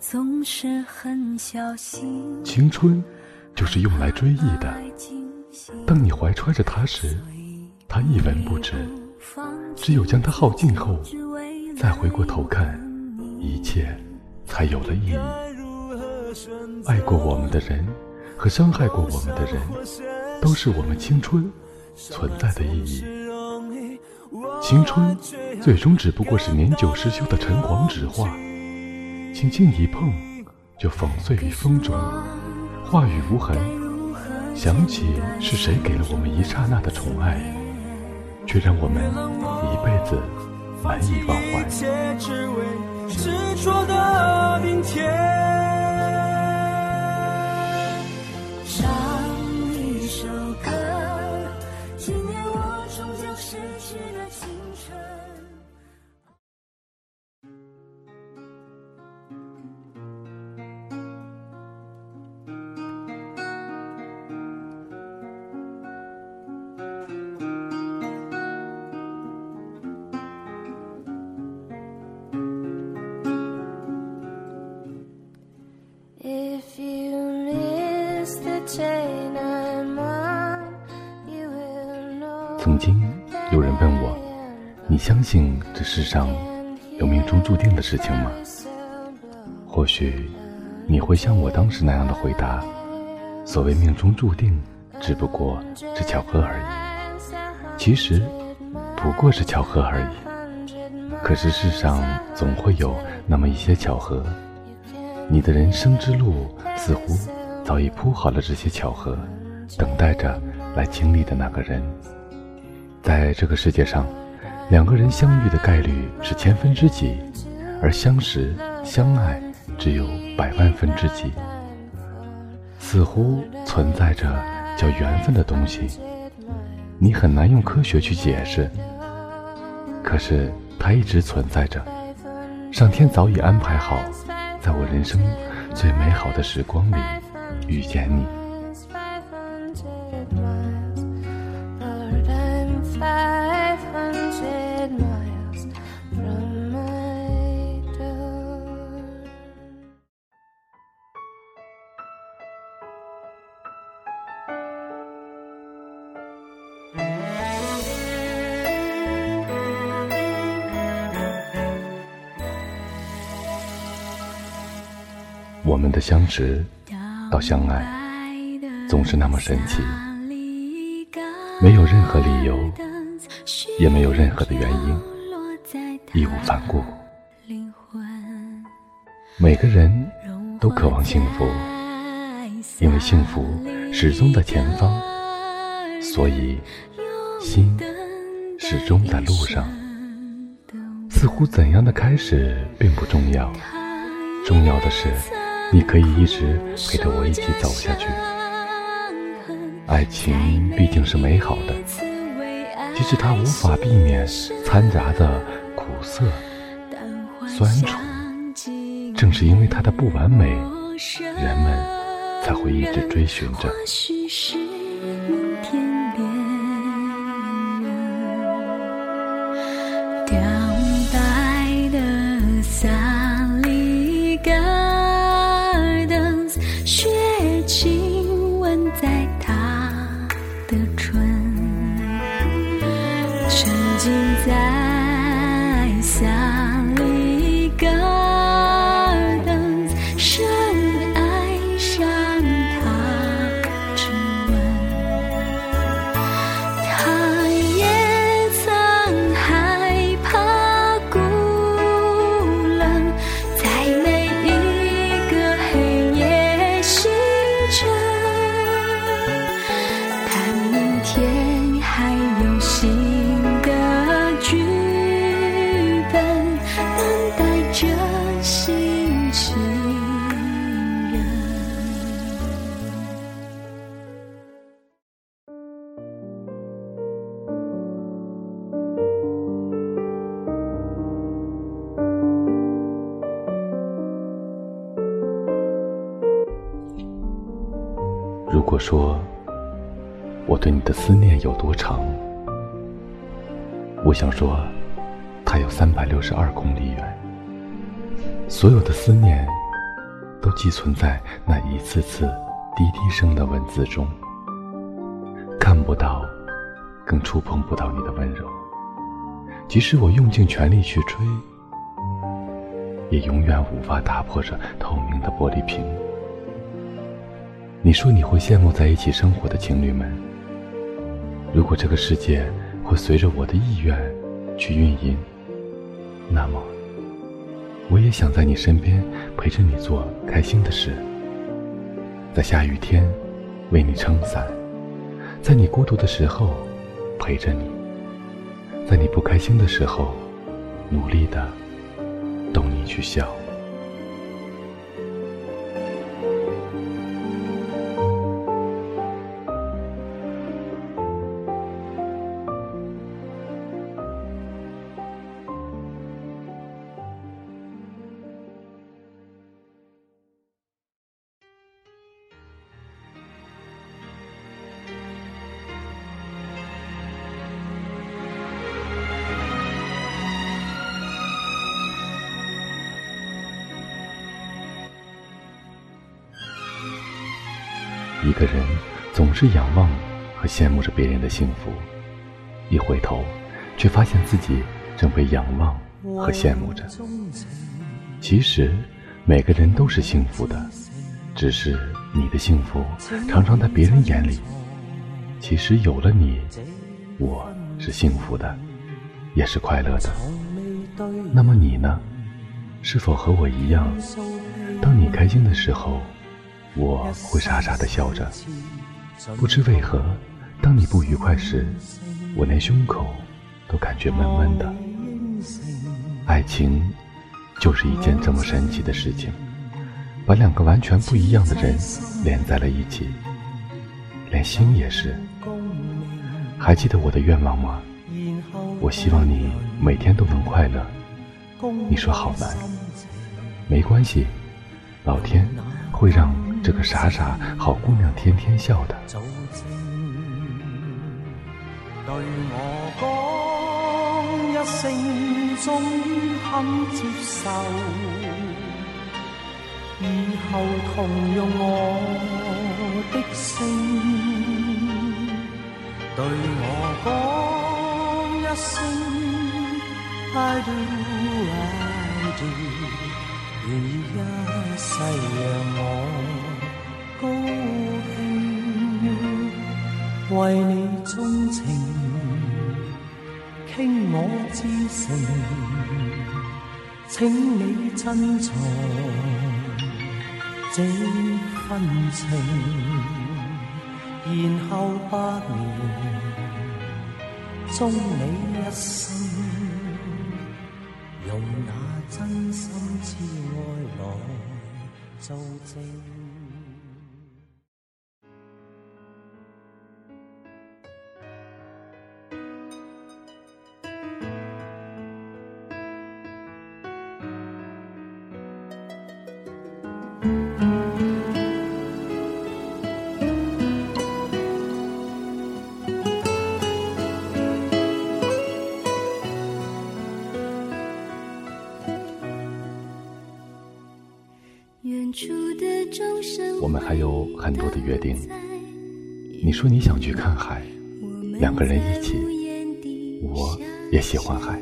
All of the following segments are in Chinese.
总是很小心。青春，就是用来追忆的。当你怀揣着它时，它一文不值；只有将它耗尽后，再回过头看，一切才有了意义。爱过我们的人和伤害过我们的人，都是我们青春存在的意义。青春，最终只不过是年久失修的陈黄纸画。轻轻一碰，就粉碎于风中，话语无痕。想起是谁给了我们一刹那的宠爱，却让我们一辈子难以忘怀。执着的明天曾经有人问我：“你相信这世上有命中注定的事情吗？”或许你会像我当时那样的回答：“所谓命中注定，只不过是巧合而已。其实不过是巧合而已。可是世上总会有那么一些巧合，你的人生之路似乎早已铺好了这些巧合，等待着来经历的那个人。”在这个世界上，两个人相遇的概率是千分之几，而相识、相爱只有百万分之几。似乎存在着叫缘分的东西，你很难用科学去解释。可是它一直存在着，上天早已安排好，在我人生最美好的时光里遇见你。的相识到相爱，总是那么神奇，没有任何理由，也没有任何的原因，义无反顾。每个人都渴望幸福，因为幸福始终在前方，所以心始终在路上。似乎怎样的开始并不重要，重要的是。你可以一直陪着我一起走下去。爱情毕竟是美好的，即使它无法避免掺杂的苦涩、酸楚。正是因为它的不完美，人们才会一直追寻着。如果说我对你的思念有多长，我想说，它有三百六十二公里远。所有的思念都寄存在那一次次滴滴声的文字中，看不到，更触碰不到你的温柔。即使我用尽全力去追，也永远无法打破这透明的玻璃瓶。你说你会羡慕在一起生活的情侣们。如果这个世界会随着我的意愿去运营，那么我也想在你身边陪着你做开心的事，在下雨天为你撑伞，在你孤独的时候陪着你，在你不开心的时候努力的逗你去笑。的人总是仰望和羡慕着别人的幸福，一回头，却发现自己正被仰望和羡慕着。其实，每个人都是幸福的，只是你的幸福常常在别人眼里。其实有了你，我是幸福的，也是快乐的。那么你呢？是否和我一样？当你开心的时候？我会傻傻的笑着，不知为何，当你不愉快时，我连胸口都感觉闷闷的。爱情就是一件这么神奇的事情，把两个完全不一样的人连在了一起，连心也是。还记得我的愿望吗？我希望你每天都能快乐。你说好难，没关系，老天会让。这个傻傻好姑娘天天笑的。对我讲一声，终于肯接受，以后同用我的姓。对我讲一声，I do I do，愿意一世让我。为你钟情，倾我至诚，请你珍藏这份情，然后百年终你一生，用那真心痴爱来做证。我们还有很多的约定。你说你想去看海，两个人一起。我也喜欢海，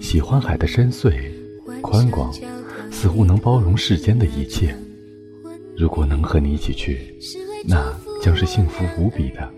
喜欢海的深邃、宽广，似乎能包容世间的一切。如果能和你一起去，那将是幸福无比的。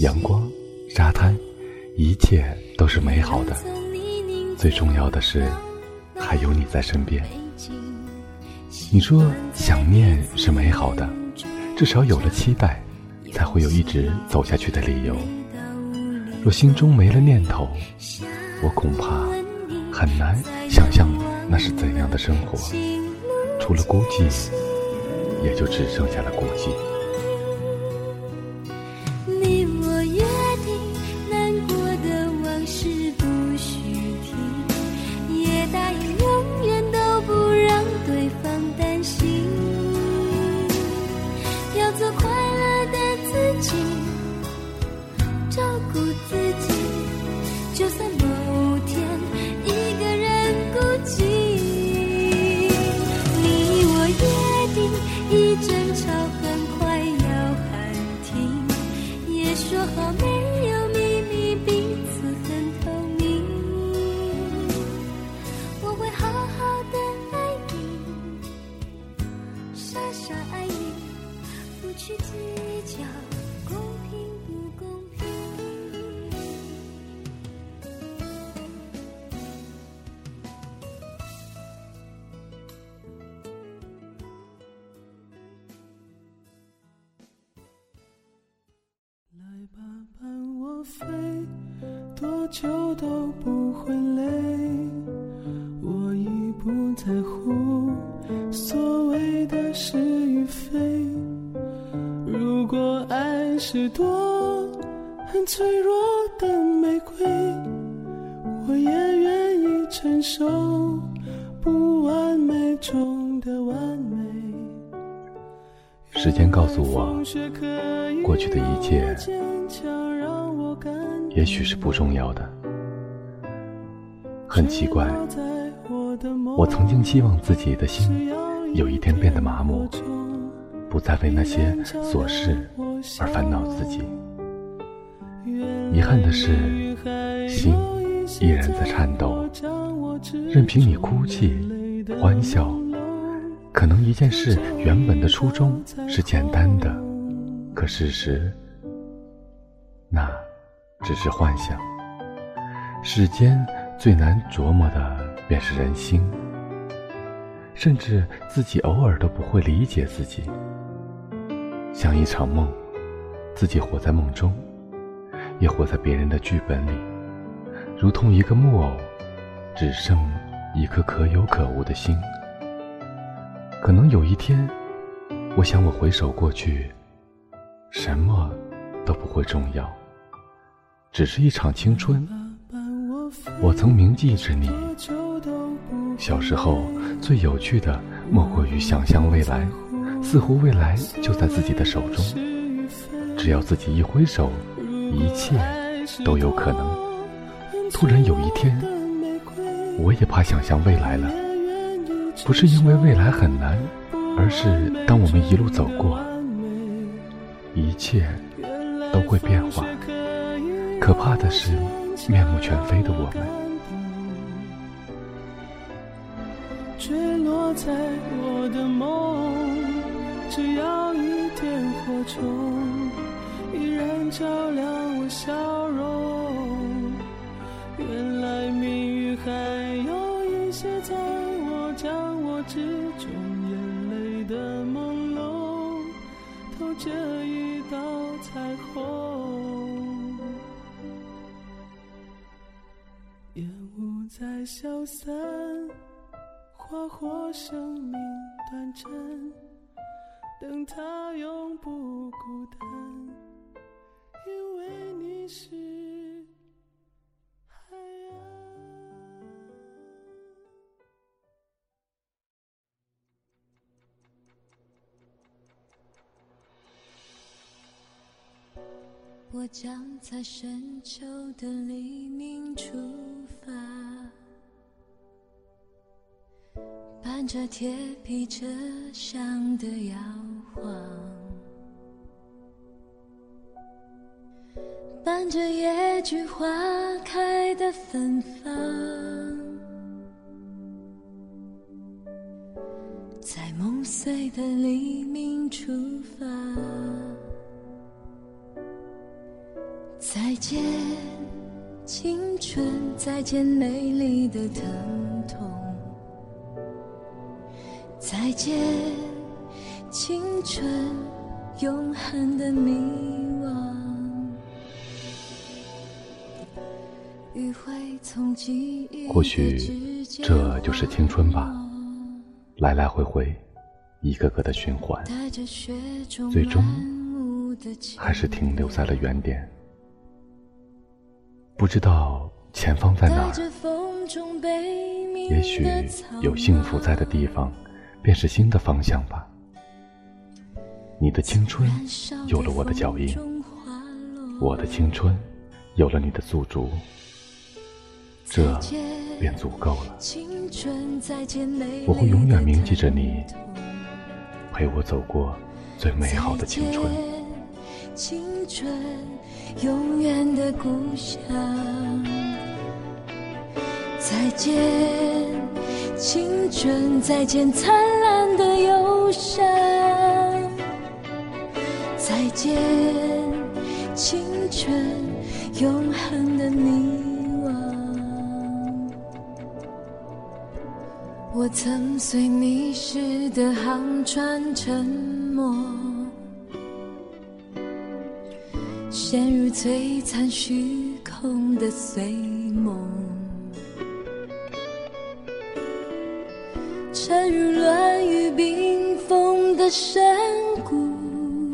阳光、沙滩，一切都是美好的。最重要的是，还有你在身边。你说想念是美好的，至少有了期待，才会有一直走下去的理由。若心中没了念头，我恐怕很难想象那是怎样的生活。除了孤寂，也就只剩下了孤寂。来吧，伴我飞，多久都不会是朵很脆弱的玫瑰，我也愿意承受不完美中的完美。时间告诉我，过去的一切。也许是不重要的。很奇怪，我曾经希望自己的心有一天变得麻木，不再为那些琐事而烦恼自己。遗憾的是，心依然在颤抖，任凭你哭泣、欢笑。可能一件事原本的初衷是简单的，可事实，那。只是幻想。世间最难琢磨的便是人心，甚至自己偶尔都不会理解自己。像一场梦，自己活在梦中，也活在别人的剧本里，如同一个木偶，只剩一颗可有可无的心。可能有一天，我想我回首过去，什么都不会重要。只是一场青春，我曾铭记着你。小时候最有趣的莫过于想象未来，似乎未来就在自己的手中，只要自己一挥手，一切都有可能。突然有一天，我也怕想象未来了，不是因为未来很难，而是当我们一路走过，一切都会变化。可怕的是，面目全非的我们。坠落在我的梦，只要一点火种，然照亮我笑容。原来命运还有一些在我掌握之中，眼泪的朦胧，透着一道彩虹。烟雾在消散，花火生命短暂，等它永不孤单，我将在深秋的黎明出发。伴着铁皮车厢的摇晃，伴着野菊花开的芬芳，在梦碎的黎明出发。见，青春，再见美丽的疼痛。再见，青春，永恒的迷惘。或许这就是青春吧，来来回回，一个个的循环，最终还是停留在了原点。不知道前方在哪儿，也许有幸福在的地方。便是新的方向吧。你的青春有了我的脚印，我的青春有了你的驻足，这便足够了。我会永远铭记着你，陪我走过最美好的青春。青春，永远的故乡。再见。青春，再见灿烂的忧伤。再见，青春，永恒的迷惘。我曾随迷失的航船沉没，陷入璀璨虚空的碎梦。沉入乱雨冰封的深谷，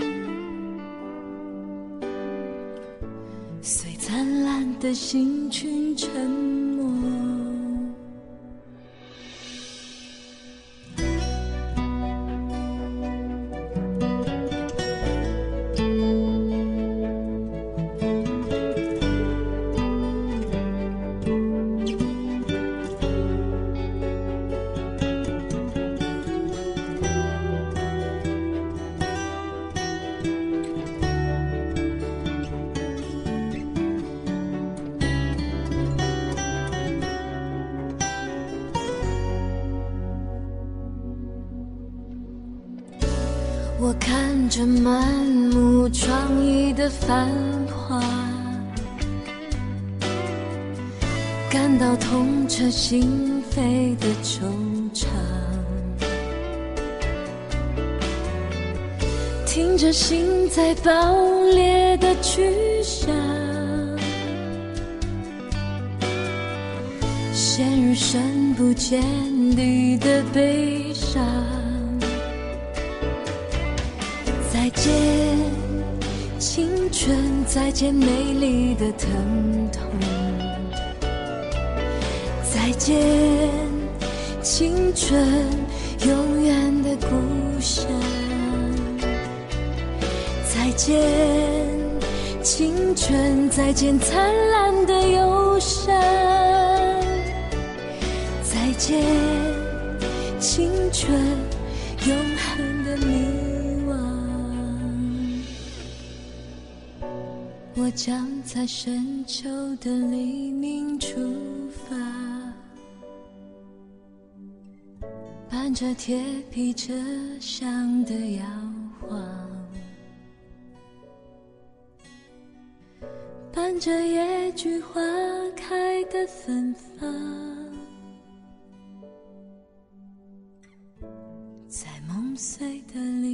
随灿烂的星群沉我看着满目疮痍的繁华，感到痛彻心扉的惆怅，听着心在爆裂的去向，陷入深不见底的悲伤。再见，青春，再见美丽的疼痛。再见，青春，永远的故乡。再见，青春，再见灿烂的忧伤。再见，青春，我将在深秋的黎明出发，伴着铁皮车厢的摇晃，伴着野菊花开的芬芳，在梦碎的黎明出发。